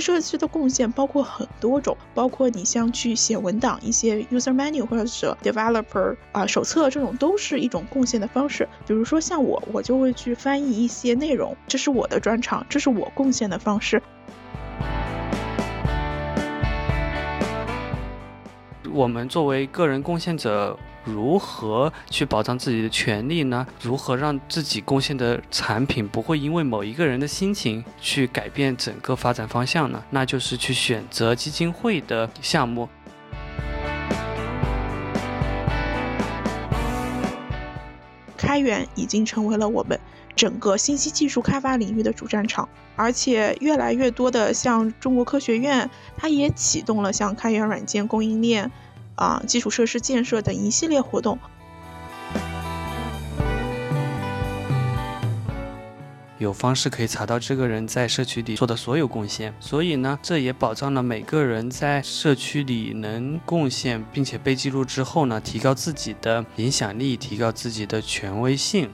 社区的贡献包括很多种，包括你像去写文档，一些 user manual 或者是 developer 啊手册这种都是一种贡献的方式。比如说像我，我就会去翻译一些内容，这是我的专长，这是我贡献的方式。我们作为个人贡献者，如何去保障自己的权利呢？如何让自己贡献的产品不会因为某一个人的心情去改变整个发展方向呢？那就是去选择基金会的项目。开源已经成为了我们整个信息技术开发领域的主战场，而且越来越多的像中国科学院，它也启动了像开源软件供应链。啊，基础设施建设等一系列活动，有方式可以查到这个人在社区里做的所有贡献，所以呢，这也保障了每个人在社区里能贡献，并且被记录之后呢，提高自己的影响力，提高自己的权威性。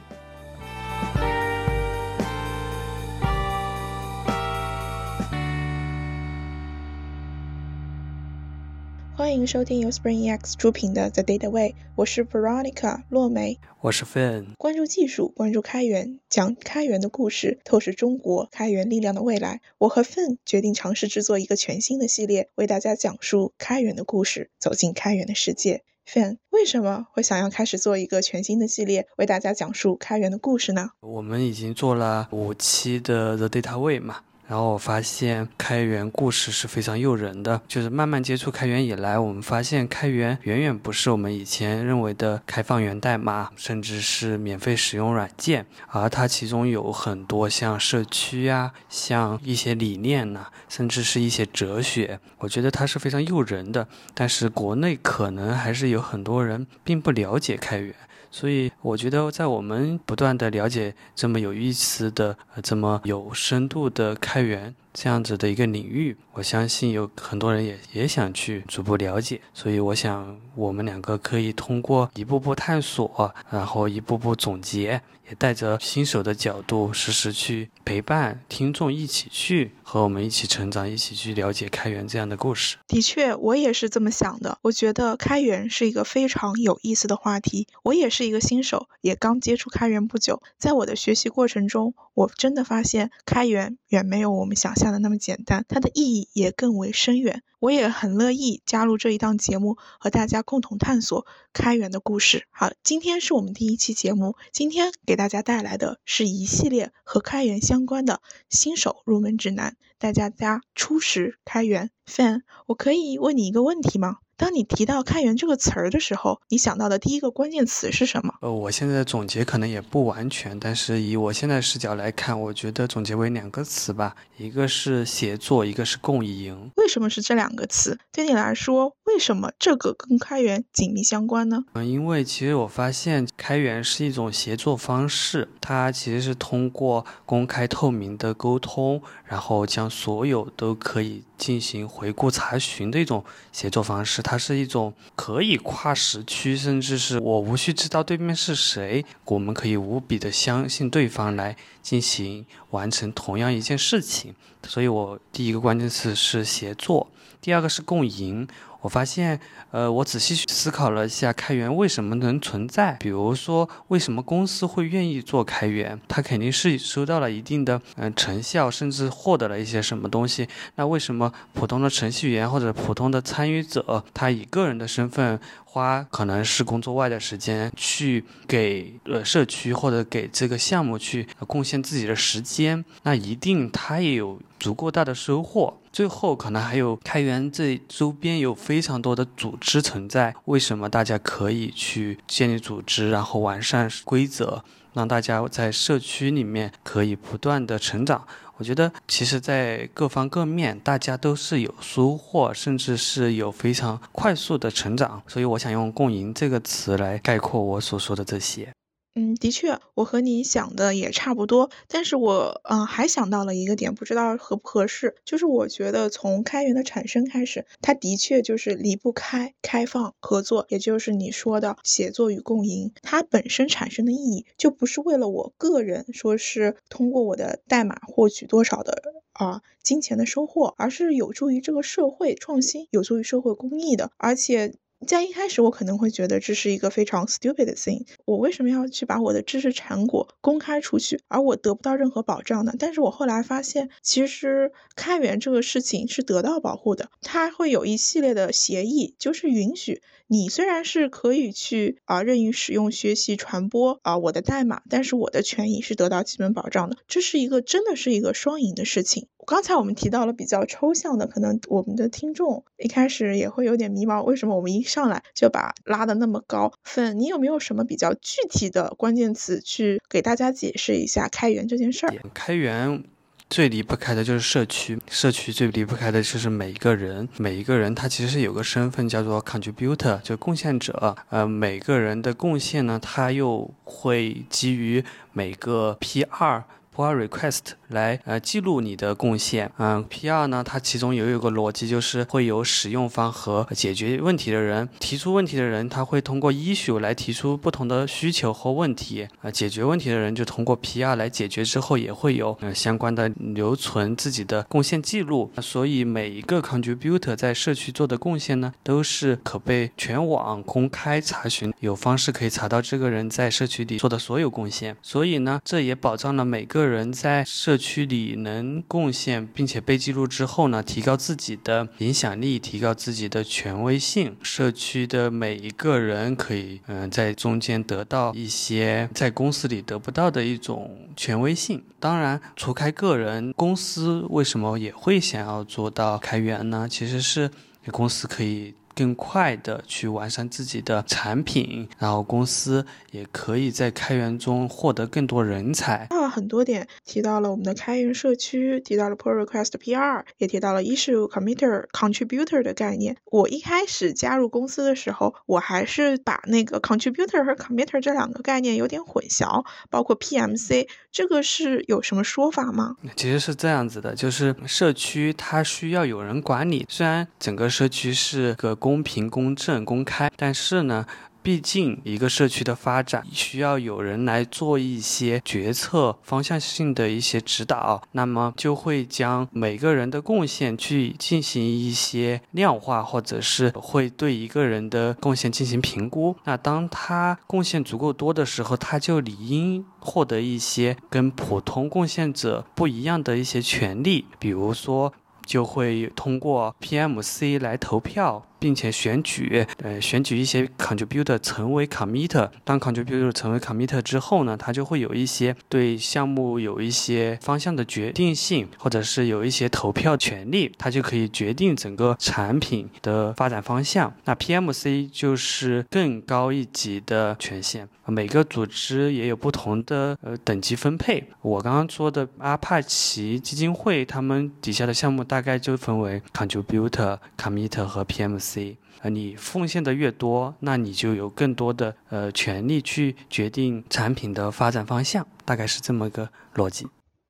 欢迎收听由 SpringEX 出品的 The Data Way，我是 Veronica 洛梅，我是 Fin 关注技术，关注开源，讲开源的故事，透视中国开源力量的未来。我和 Fin 决定尝试制作一个全新的系列，为大家讲述开源的故事，走进开源的世界。Fan 为什么会想要开始做一个全新的系列，为大家讲述开源的故事呢？我们已经做了五期的 The Data Way 嘛。然后我发现开源故事是非常诱人的，就是慢慢接触开源以来，我们发现开源远远不是我们以前认为的开放源代码，甚至是免费使用软件，而它其中有很多像社区呀，像一些理念呐，甚至是一些哲学，我觉得它是非常诱人的。但是国内可能还是有很多人并不了解开源。所以我觉得，在我们不断的了解这么有意思的、这么有深度的开源这样子的一个领域，我相信有很多人也也想去逐步了解。所以我想，我们两个可以通过一步步探索，然后一步步总结。也带着新手的角度，实时去陪伴听众一起去和我们一起成长，一起去了解开源这样的故事。的确，我也是这么想的。我觉得开源是一个非常有意思的话题。我也是一个新手，也刚接触开源不久。在我的学习过程中，我真的发现开源远没有我们想象的那么简单，它的意义也更为深远。我也很乐意加入这一档节目，和大家共同探索开源的故事。好，今天是我们第一期节目，今天给大家带来的是一系列和开源相关的新手入门指南，带大家初识开源。Fan，我可以问你一个问题吗？当你提到开源这个词儿的时候，你想到的第一个关键词是什么？呃，我现在总结可能也不完全，但是以我现在视角来看，我觉得总结为两个词吧，一个是协作，一个是共赢。为什么是这两个词？对你来说，为什么这个跟开源紧密相关呢？嗯，因为其实我发现开源是一种协作方式，它其实是通过公开透明的沟通，然后将所有都可以进行回顾查询的一种协作方式。它是一种可以跨时区，甚至是我无需知道对面是谁，我们可以无比的相信对方来进行完成同样一件事情。所以我第一个关键词是协作，第二个是共赢。我发现，呃，我仔细思考了一下开源为什么能存在。比如说，为什么公司会愿意做开源？它肯定是收到了一定的嗯成效，甚至获得了一些什么东西。那为什么普通的程序员或者普通的参与者，他以个人的身份花可能是工作外的时间去给呃社区或者给这个项目去贡献自己的时间？那一定他也有足够大的收获。最后可能还有开源这周边有非常多的组织存在，为什么大家可以去建立组织，然后完善规则，让大家在社区里面可以不断的成长？我觉得其实，在各方各面，大家都是有收获，甚至是有非常快速的成长。所以我想用“共赢”这个词来概括我所说的这些。嗯，的确，我和你想的也差不多，但是我嗯还想到了一个点，不知道合不合适，就是我觉得从开源的产生开始，它的确就是离不开开放合作，也就是你说的协作与共赢，它本身产生的意义就不是为了我个人，说是通过我的代码获取多少的。啊金钱的收获，而是有助于这个社会创新，有助于社会公益的，而且。在一开始，我可能会觉得这是一个非常 stupid 的 thing。我为什么要去把我的知识成果公开出去，而我得不到任何保障呢？但是我后来发现，其实开源这个事情是得到保护的，它会有一系列的协议，就是允许你虽然是可以去啊任意使用、学习、传播啊我的代码，但是我的权益是得到基本保障的。这是一个真的是一个双赢的事情。刚才我们提到了比较抽象的，可能我们的听众一开始也会有点迷茫，为什么我们一上来就把拉的那么高分？你有没有什么比较具体的关键词去给大家解释一下开源这件事儿？开源最离不开的就是社区，社区最离不开的就是每一个人，每一个人他其实是有个身份叫做 contributor，就贡献者。呃，每个人的贡献呢，他又会基于每个 P 二。Pull request 来呃记录你的贡献，嗯，PR 呢，它其中有一个逻辑，就是会有使用方和解决问题的人。提出问题的人，他会通过 issue 来提出不同的需求或问题，啊，解决问题的人就通过 PR 来解决之后，也会有呃相关的留存自己的贡献记录，所以每一个 contributor 在社区做的贡献呢，都是可被全网公开查询，有方式可以查到这个人在社区里做的所有贡献，所以呢，这也保障了每个。人在社区里能贡献并且被记录之后呢，提高自己的影响力，提高自己的权威性。社区的每一个人可以，嗯，在中间得到一些在公司里得不到的一种权威性。当然，除开个人，公司为什么也会想要做到开源呢？其实是公司可以。更快的去完善自己的产品，然后公司也可以在开源中获得更多人才。啊，很多点提到了我们的开源社区，提到了 pull request PR，也提到了 issue committer contributor 的概念。我一开始加入公司的时候，我还是把那个 contributor 和 committer 这两个概念有点混淆，包括 PMC，这个是有什么说法吗？其实是这样子的，就是社区它需要有人管理，虽然整个社区是个。公平、公正、公开，但是呢，毕竟一个社区的发展需要有人来做一些决策方向性的一些指导，那么就会将每个人的贡献去进行一些量化，或者是会对一个人的贡献进行评估。那当他贡献足够多的时候，他就理应获得一些跟普通贡献者不一样的一些权利，比如说就会通过 PMC 来投票。并且选举，呃，选举一些 contributor 成为 committer。当 contributor 成为 committer 之后呢，他就会有一些对项目有一些方向的决定性，或者是有一些投票权利，他就可以决定整个产品的发展方向。那 PMC 就是更高一级的权限，每个组织也有不同的呃等级分配。我刚刚说的阿帕奇基金会，他们底下的项目大概就分为 contributor、committer 和 PMC。C，呃，你奉献的越多，那你就有更多的呃权利去决定产品的发展方向，大概是这么个逻辑。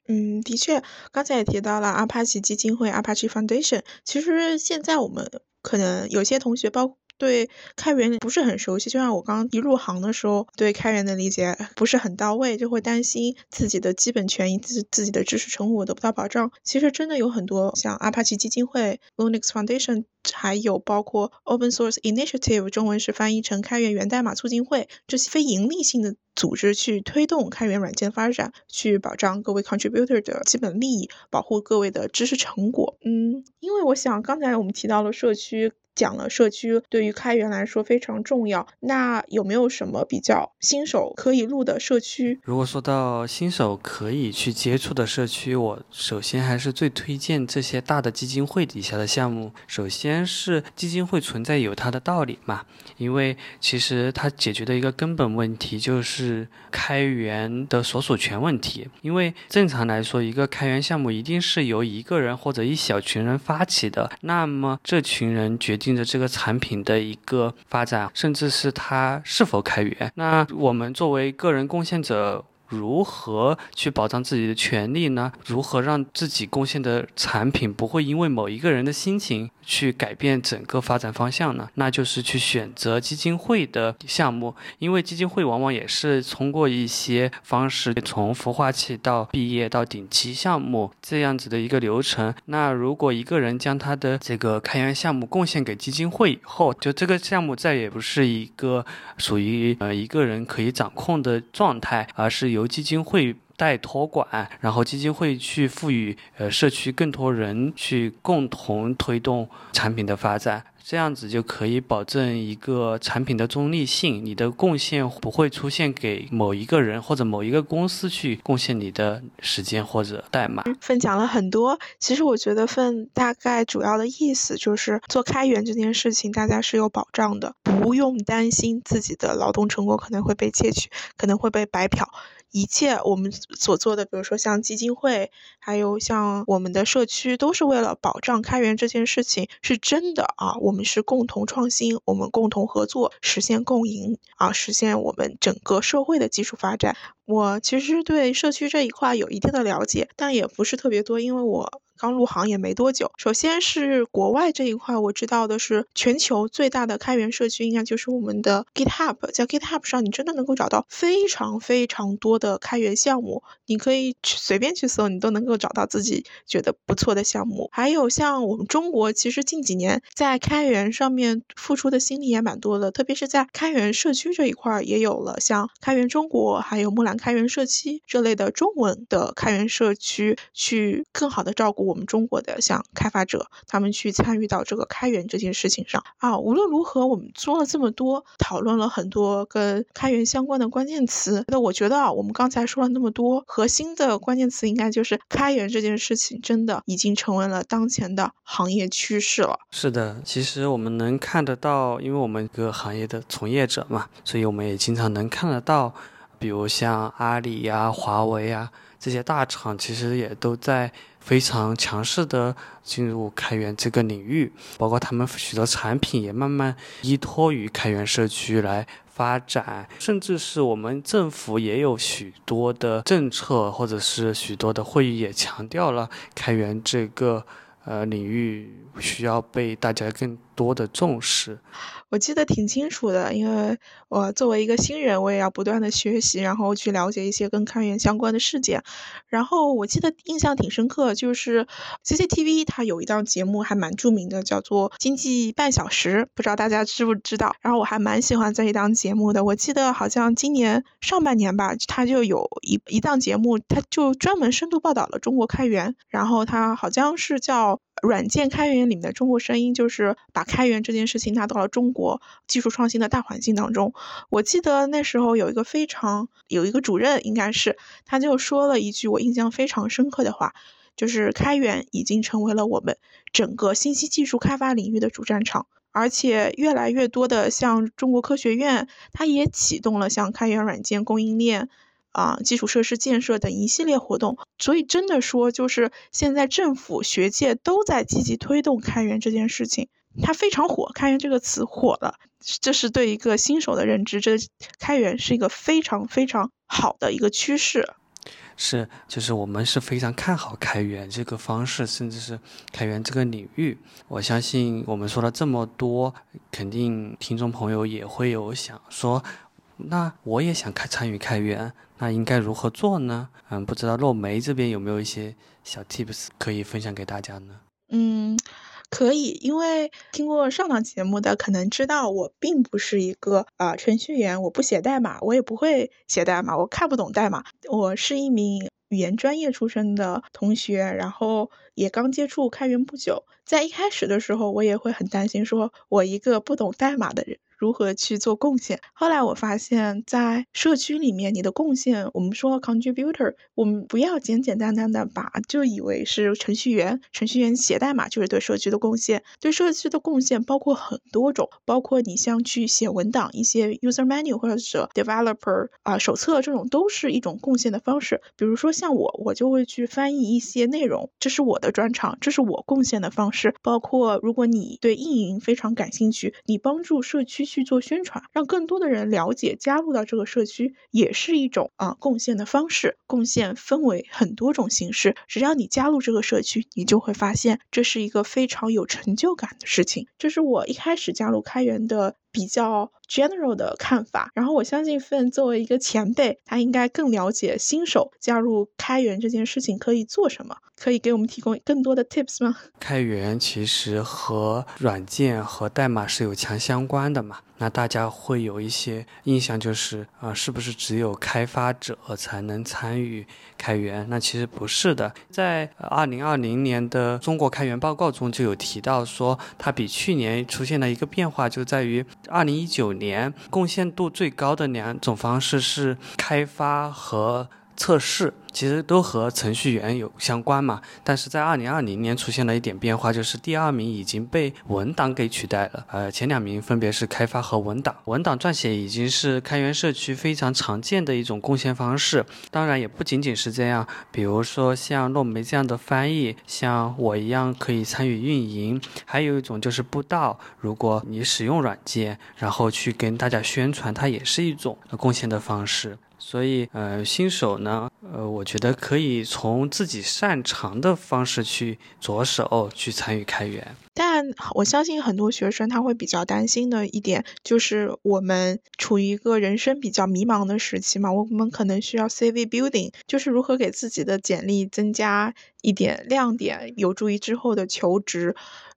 嗯，的确，刚才也提到了阿帕奇基金会 （Apache Foundation）。其实现在我们可能有些同学包。对开源不是很熟悉，就像我刚刚一入行的时候，对开源的理解不是很到位，就会担心自己的基本权益、自自己的知识成果得不到保障。其实真的有很多像阿帕奇基金会、Linux Foundation，还有包括 Open Source Initiative，中文是翻译成开源源代码促进会这些非盈利性的组织去推动开源软件发展，去保障各位 contributor 的基本利益，保护各位的知识成果。嗯，因为我想刚才我们提到了社区。讲了社区对于开源来说非常重要，那有没有什么比较新手可以入的社区？如果说到新手可以去接触的社区，我首先还是最推荐这些大的基金会底下的项目。首先是基金会存在有它的道理嘛，因为其实它解决的一个根本问题就是开源的所属权问题。因为正常来说，一个开源项目一定是由一个人或者一小群人发起的，那么这群人决定。盯着这个产品的一个发展，甚至是它是否开源。那我们作为个人贡献者。如何去保障自己的权利呢？如何让自己贡献的产品不会因为某一个人的心情去改变整个发展方向呢？那就是去选择基金会的项目，因为基金会往往也是通过一些方式，从孵化器到毕业到顶级项目这样子的一个流程。那如果一个人将他的这个开源项目贡献给基金会以后，就这个项目再也不是一个属于呃一个人可以掌控的状态，而是由基金会代托管，然后基金会去赋予呃社区更多人去共同推动产品的发展。这样子就可以保证一个产品的中立性，你的贡献不会出现给某一个人或者某一个公司去贡献你的时间或者代码。分讲了很多，其实我觉得分大概主要的意思就是做开源这件事情，大家是有保障的，不用担心自己的劳动成果可能会被窃取，可能会被白嫖。一切我们所做的，比如说像基金会，还有像我们的社区，都是为了保障开源这件事情是真的啊。我们是共同创新，我们共同合作，实现共赢啊，实现我们整个社会的技术发展。我其实对社区这一块有一定的了解，但也不是特别多，因为我。刚入行也没多久，首先是国外这一块，我知道的是全球最大的开源社区应该就是我们的 GitHub，在 GitHub 上你真的能够找到非常非常多的开源项目，你可以去随便去搜，你都能够找到自己觉得不错的项目。还有像我们中国，其实近几年在开源上面付出的心力也蛮多的，特别是在开源社区这一块，也有了像开源中国，还有木兰开源社区这类的中文的开源社区，去更好的照顾。我们中国的像开发者，他们去参与到这个开源这件事情上啊。无论如何，我们说了这么多，讨论了很多跟开源相关的关键词。那我觉得啊，我们刚才说了那么多，核心的关键词应该就是开源这件事情，真的已经成为了当前的行业趋势了。是的，其实我们能看得到，因为我们一个行业的从业者嘛，所以我们也经常能看得到，比如像阿里呀、华为呀这些大厂，其实也都在。非常强势的进入开源这个领域，包括他们许多产品也慢慢依托于开源社区来发展，甚至是我们政府也有许多的政策或者是许多的会议也强调了开源这个呃领域需要被大家更多的重视。我记得挺清楚的，因为我作为一个新人，我也要不断的学习，然后去了解一些跟开源相关的事件。然后我记得印象挺深刻，就是 CCTV 它有一档节目还蛮著名的，叫做《经济半小时》，不知道大家知不知道。然后我还蛮喜欢这一档节目的。我记得好像今年上半年吧，它就有一一档节目，它就专门深度报道了中国开源。然后它好像是叫。软件开源里面的中国声音，就是把开源这件事情拿到了中国技术创新的大环境当中。我记得那时候有一个非常有一个主任，应该是他就说了一句我印象非常深刻的话，就是开源已经成为了我们整个信息技术开发领域的主战场，而且越来越多的像中国科学院，它也启动了像开源软件供应链。啊，基础设施建设等一系列活动，所以真的说，就是现在政府、学界都在积极推动开源这件事情，它非常火，开源这个词火了，这是对一个新手的认知，这开源是一个非常非常好的一个趋势。是，就是我们是非常看好开源这个方式，甚至是开源这个领域。我相信我们说了这么多，肯定听众朋友也会有想说。那我也想开参与开源，那应该如何做呢？嗯，不知道落梅这边有没有一些小 tips 可以分享给大家呢？嗯，可以，因为听过上档节目的可能知道，我并不是一个啊程序员，我不写代码，我也不会写代码，我看不懂代码。我是一名语言专业出身的同学，然后也刚接触开源不久，在一开始的时候，我也会很担心，说我一个不懂代码的人。如何去做贡献？后来我发现，在社区里面，你的贡献，我们说 contributor，我们不要简简单单的把就以为是程序员，程序员写代码就是对社区的贡献。对社区的贡献包括很多种，包括你像去写文档，一些 user manual 或者 developer 啊手册这种，都是一种贡献的方式。比如说像我，我就会去翻译一些内容，这是我的专长，这是我贡献的方式。包括如果你对运营非常感兴趣，你帮助社区。去做宣传，让更多的人了解加入到这个社区，也是一种啊贡献的方式。贡献分为很多种形式，只要你加入这个社区，你就会发现这是一个非常有成就感的事情。这是我一开始加入开源的。比较 general 的看法，然后我相信 Fen 作为一个前辈，他应该更了解新手加入开源这件事情可以做什么，可以给我们提供更多的 tips 吗？开源其实和软件和代码是有强相关的嘛，那大家会有一些印象就是啊，是不是只有开发者才能参与开源？那其实不是的，在二零二零年的中国开源报告中就有提到说，它比去年出现了一个变化，就在于。二零一九年贡献度最高的两种方式是开发和测试。其实都和程序员有相关嘛，但是在二零二零年出现了一点变化，就是第二名已经被文档给取代了。呃，前两名分别是开发和文档。文档撰写已经是开源社区非常常见的一种贡献方式。当然，也不仅仅是这样，比如说像洛梅这样的翻译，像我一样可以参与运营。还有一种就是布道，如果你使用软件，然后去跟大家宣传，它也是一种贡献的方式。所以，呃，新手呢，呃，我觉得可以从自己擅长的方式去着手去参与开源。但我相信很多学生他会比较担心的一点，就是我们处于一个人生比较迷茫的时期嘛，我们可能需要 CV building，就是如何给自己的简历增加一点亮点，有助于之后的求职。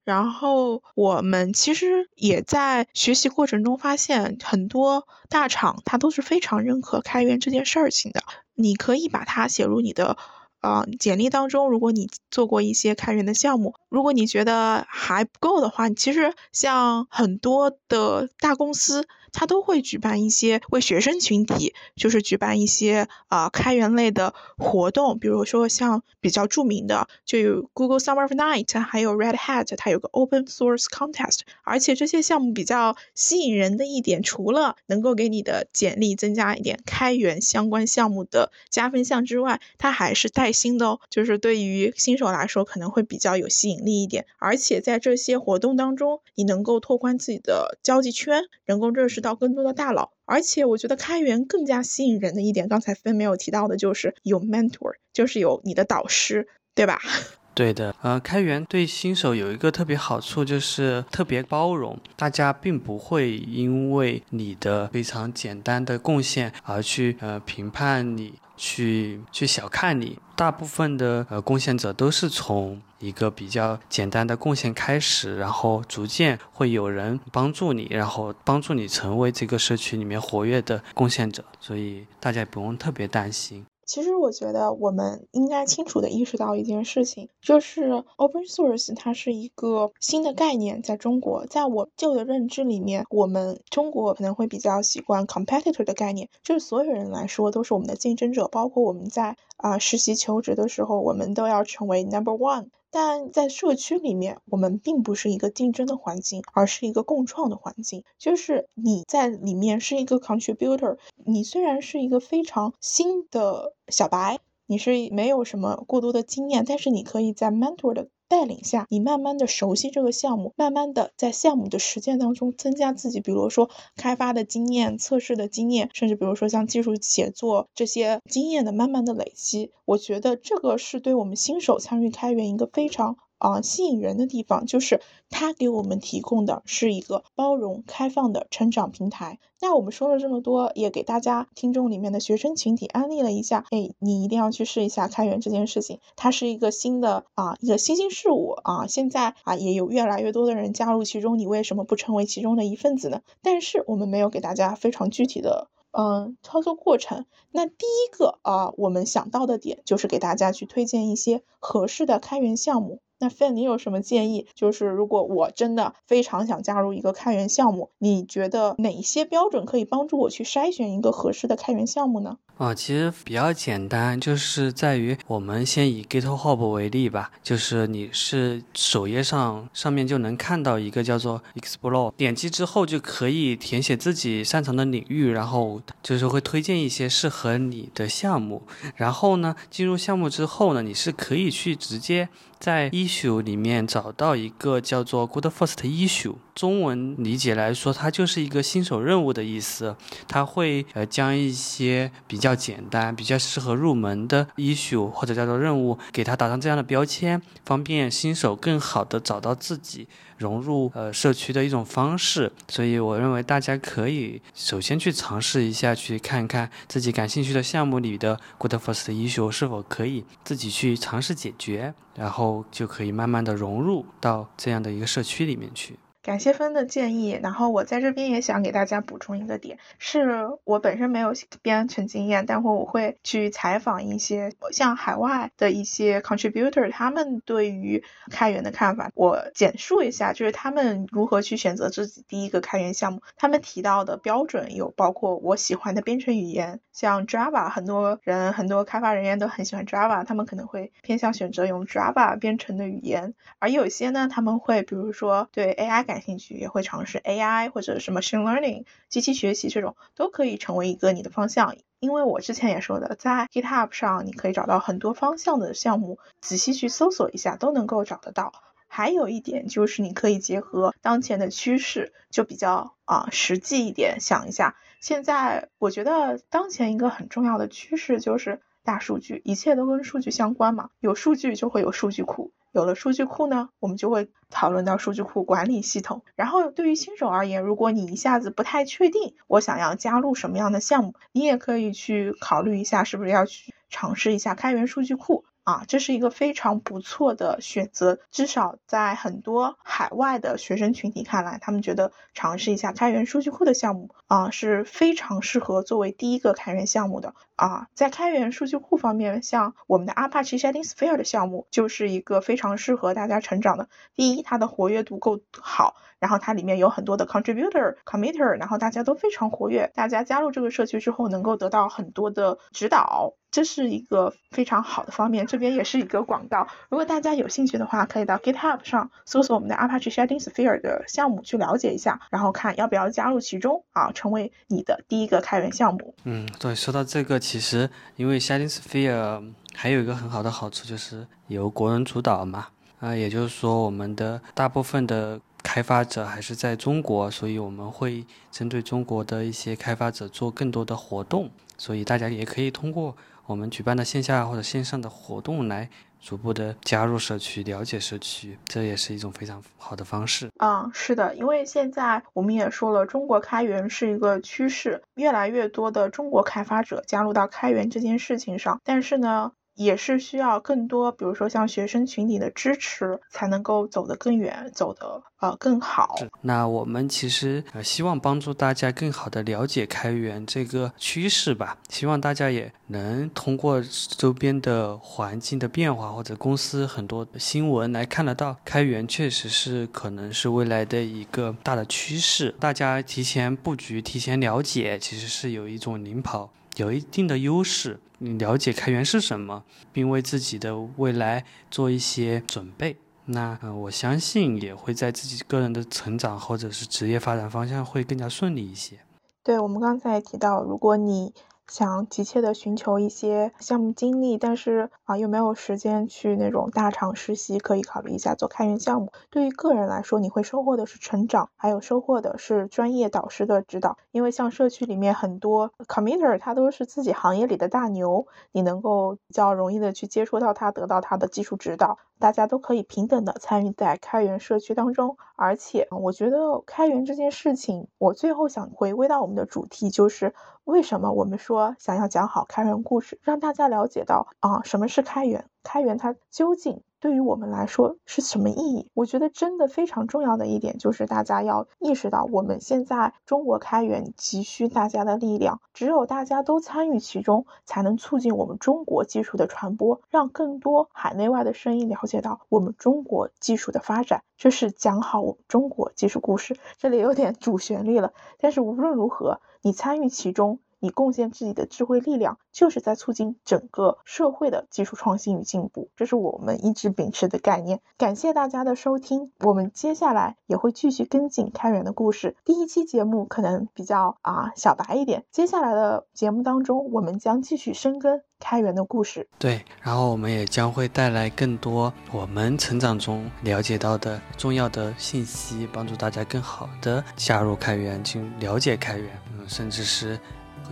然后我们其实也在学习过程中发现，很多大厂它都是非常认可开源这件事情的。你可以把它写入你的呃简历当中。如果你做过一些开源的项目，如果你觉得还不够的话，其实像很多的大公司。他都会举办一些为学生群体，就是举办一些啊开源类的活动，比如说像比较著名的就有 Google Summer of Night，还有 Red Hat，它有个 Open Source Contest。而且这些项目比较吸引人的一点，除了能够给你的简历增加一点开源相关项目的加分项之外，它还是带薪的哦，就是对于新手来说可能会比较有吸引力一点。而且在这些活动当中，你能够拓宽自己的交际圈，能够认识识。到更多的大佬，而且我觉得开源更加吸引人的一点，刚才分没有提到的，就是有 mentor，就是有你的导师，对吧？对的，呃，开源对新手有一个特别好处，就是特别包容，大家并不会因为你的非常简单的贡献而去呃评判你，去去小看你。大部分的呃贡献者都是从一个比较简单的贡献开始，然后逐渐会有人帮助你，然后帮助你成为这个社区里面活跃的贡献者，所以大家也不用特别担心。其实我觉得我们应该清楚的意识到一件事情，就是 open source 它是一个新的概念，在中国，在我旧的认知里面，我们中国可能会比较习惯 competitor 的概念，就是所有人来说都是我们的竞争者，包括我们在啊实习求职的时候，我们都要成为 number one。但在社区里面，我们并不是一个竞争的环境，而是一个共创的环境。就是你在里面是一个 contributor，你虽然是一个非常新的小白，你是没有什么过多的经验，但是你可以在 mentor 的。带领下，你慢慢的熟悉这个项目，慢慢的在项目的实践当中增加自己，比如说开发的经验、测试的经验，甚至比如说像技术写作这些经验的慢慢的累积。我觉得这个是对我们新手参与开源一个非常。啊，吸引人的地方就是它给我们提供的是一个包容、开放的成长平台。那我们说了这么多，也给大家听众里面的学生群体安利了一下，哎，你一定要去试一下开源这件事情。它是一个新的啊，一个新兴事物啊，现在啊也有越来越多的人加入其中，你为什么不成为其中的一份子呢？但是我们没有给大家非常具体的嗯操作过程。那第一个啊，我们想到的点就是给大家去推荐一些合适的开源项目。那 Fan，你有什么建议？就是如果我真的非常想加入一个开源项目，你觉得哪些标准可以帮助我去筛选一个合适的开源项目呢？啊，其实比较简单，就是在于我们先以 GitHub 为例吧，就是你是首页上上面就能看到一个叫做 Explore，点击之后就可以填写自己擅长的领域，然后就是会推荐一些适合你的项目。然后呢，进入项目之后呢，你是可以去直接在 Issue 里面找到一个叫做 Good First Issue。中文理解来说，它就是一个新手任务的意思。它会呃将一些比较简单、比较适合入门的 issue 或者叫做任务，给它打上这样的标签，方便新手更好的找到自己。融入呃社区的一种方式，所以我认为大家可以首先去尝试一下，去看看自己感兴趣的项目里的 Good First issue 是否可以自己去尝试解决，然后就可以慢慢的融入到这样的一个社区里面去。感谢分的建议，然后我在这边也想给大家补充一个点，是我本身没有编程经验，但会我会去采访一些像海外的一些 contributor，他们对于开源的看法，我简述一下，就是他们如何去选择自己第一个开源项目。他们提到的标准有包括我喜欢的编程语言，像 Java，很多人很多开发人员都很喜欢 Java，他们可能会偏向选择用 Java 编程的语言，而有些呢，他们会比如说对 AI。感兴趣也会尝试 AI 或者是 machine learning 机器学习这种都可以成为一个你的方向。因为我之前也说的，在 GitHub 上你可以找到很多方向的项目，仔细去搜索一下都能够找得到。还有一点就是你可以结合当前的趋势，就比较啊实际一点，想一下。现在我觉得当前一个很重要的趋势就是大数据，一切都跟数据相关嘛，有数据就会有数据库。有了数据库呢，我们就会讨论到数据库管理系统。然后对于新手而言，如果你一下子不太确定我想要加入什么样的项目，你也可以去考虑一下，是不是要去尝试一下开源数据库。啊，这是一个非常不错的选择，至少在很多海外的学生群体看来，他们觉得尝试一下开源数据库的项目啊是非常适合作为第一个开源项目的啊。在开源数据库方面，像我们的 Apache Sharding Sphere 的项目就是一个非常适合大家成长的。第一，它的活跃度够好，然后它里面有很多的 contributor、committer，然后大家都非常活跃，大家加入这个社区之后能够得到很多的指导。这是一个非常好的方面，这边也是一个广告。如果大家有兴趣的话，可以到 GitHub 上搜索我们的 Apache Sharding Sphere 的项目去了解一下，然后看要不要加入其中啊，成为你的第一个开源项目。嗯，对，说到这个，其实因为 Shading Sphere 还有一个很好的好处就是由国人主导嘛，啊，也就是说我们的大部分的开发者还是在中国，所以我们会针对中国的一些开发者做更多的活动，所以大家也可以通过。我们举办的线下或者线上的活动，来逐步的加入社区，了解社区，这也是一种非常好的方式。嗯，是的，因为现在我们也说了，中国开源是一个趋势，越来越多的中国开发者加入到开源这件事情上，但是呢。也是需要更多，比如说像学生群体的支持，才能够走得更远，走得呃更好。那我们其实呃希望帮助大家更好的了解开源这个趋势吧，希望大家也能通过周边的环境的变化或者公司很多新闻来看得到，开源确实是可能是未来的一个大的趋势。大家提前布局、提前了解，其实是有一种领跑。有一定的优势，你了解开源是什么，并为自己的未来做一些准备，那，我相信也会在自己个人的成长或者是职业发展方向会更加顺利一些。对我们刚才提到，如果你。想急切的寻求一些项目经历，但是啊又没有时间去那种大厂实习，可以考虑一下做开源项目。对于个人来说，你会收获的是成长，还有收获的是专业导师的指导。因为像社区里面很多 committer，他都是自己行业里的大牛，你能够比较容易的去接触到他，得到他的技术指导。大家都可以平等的参与在开源社区当中，而且我觉得开源这件事情，我最后想回归到我们的主题，就是为什么我们说想要讲好开源故事，让大家了解到啊什么是开源，开源它究竟。对于我们来说是什么意义？我觉得真的非常重要的一点就是大家要意识到，我们现在中国开源急需大家的力量，只有大家都参与其中，才能促进我们中国技术的传播，让更多海内外的声音了解到我们中国技术的发展。这是讲好我们中国技术故事，这里有点 主旋律了。但是无论如何，你参与其中。你贡献自己的智慧力量，就是在促进整个社会的技术创新与进步。这是我们一直秉持的概念。感谢大家的收听，我们接下来也会继续跟进开源的故事。第一期节目可能比较啊小白一点，接下来的节目当中，我们将继续深耕开源的故事。对，然后我们也将会带来更多我们成长中了解到的重要的信息，帮助大家更好的加入开源，去了解开源，嗯，甚至是。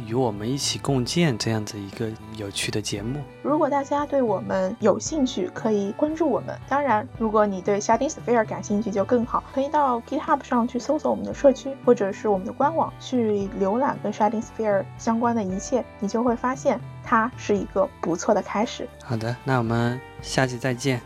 与我们一起共建这样子一个有趣的节目。如果大家对我们有兴趣，可以关注我们。当然，如果你对 Sharding Sphere 感兴趣就更好，可以到 GitHub 上去搜索我们的社区，或者是我们的官网去浏览跟 Sharding Sphere 相关的一切，你就会发现它是一个不错的开始。好的，那我们下期再见。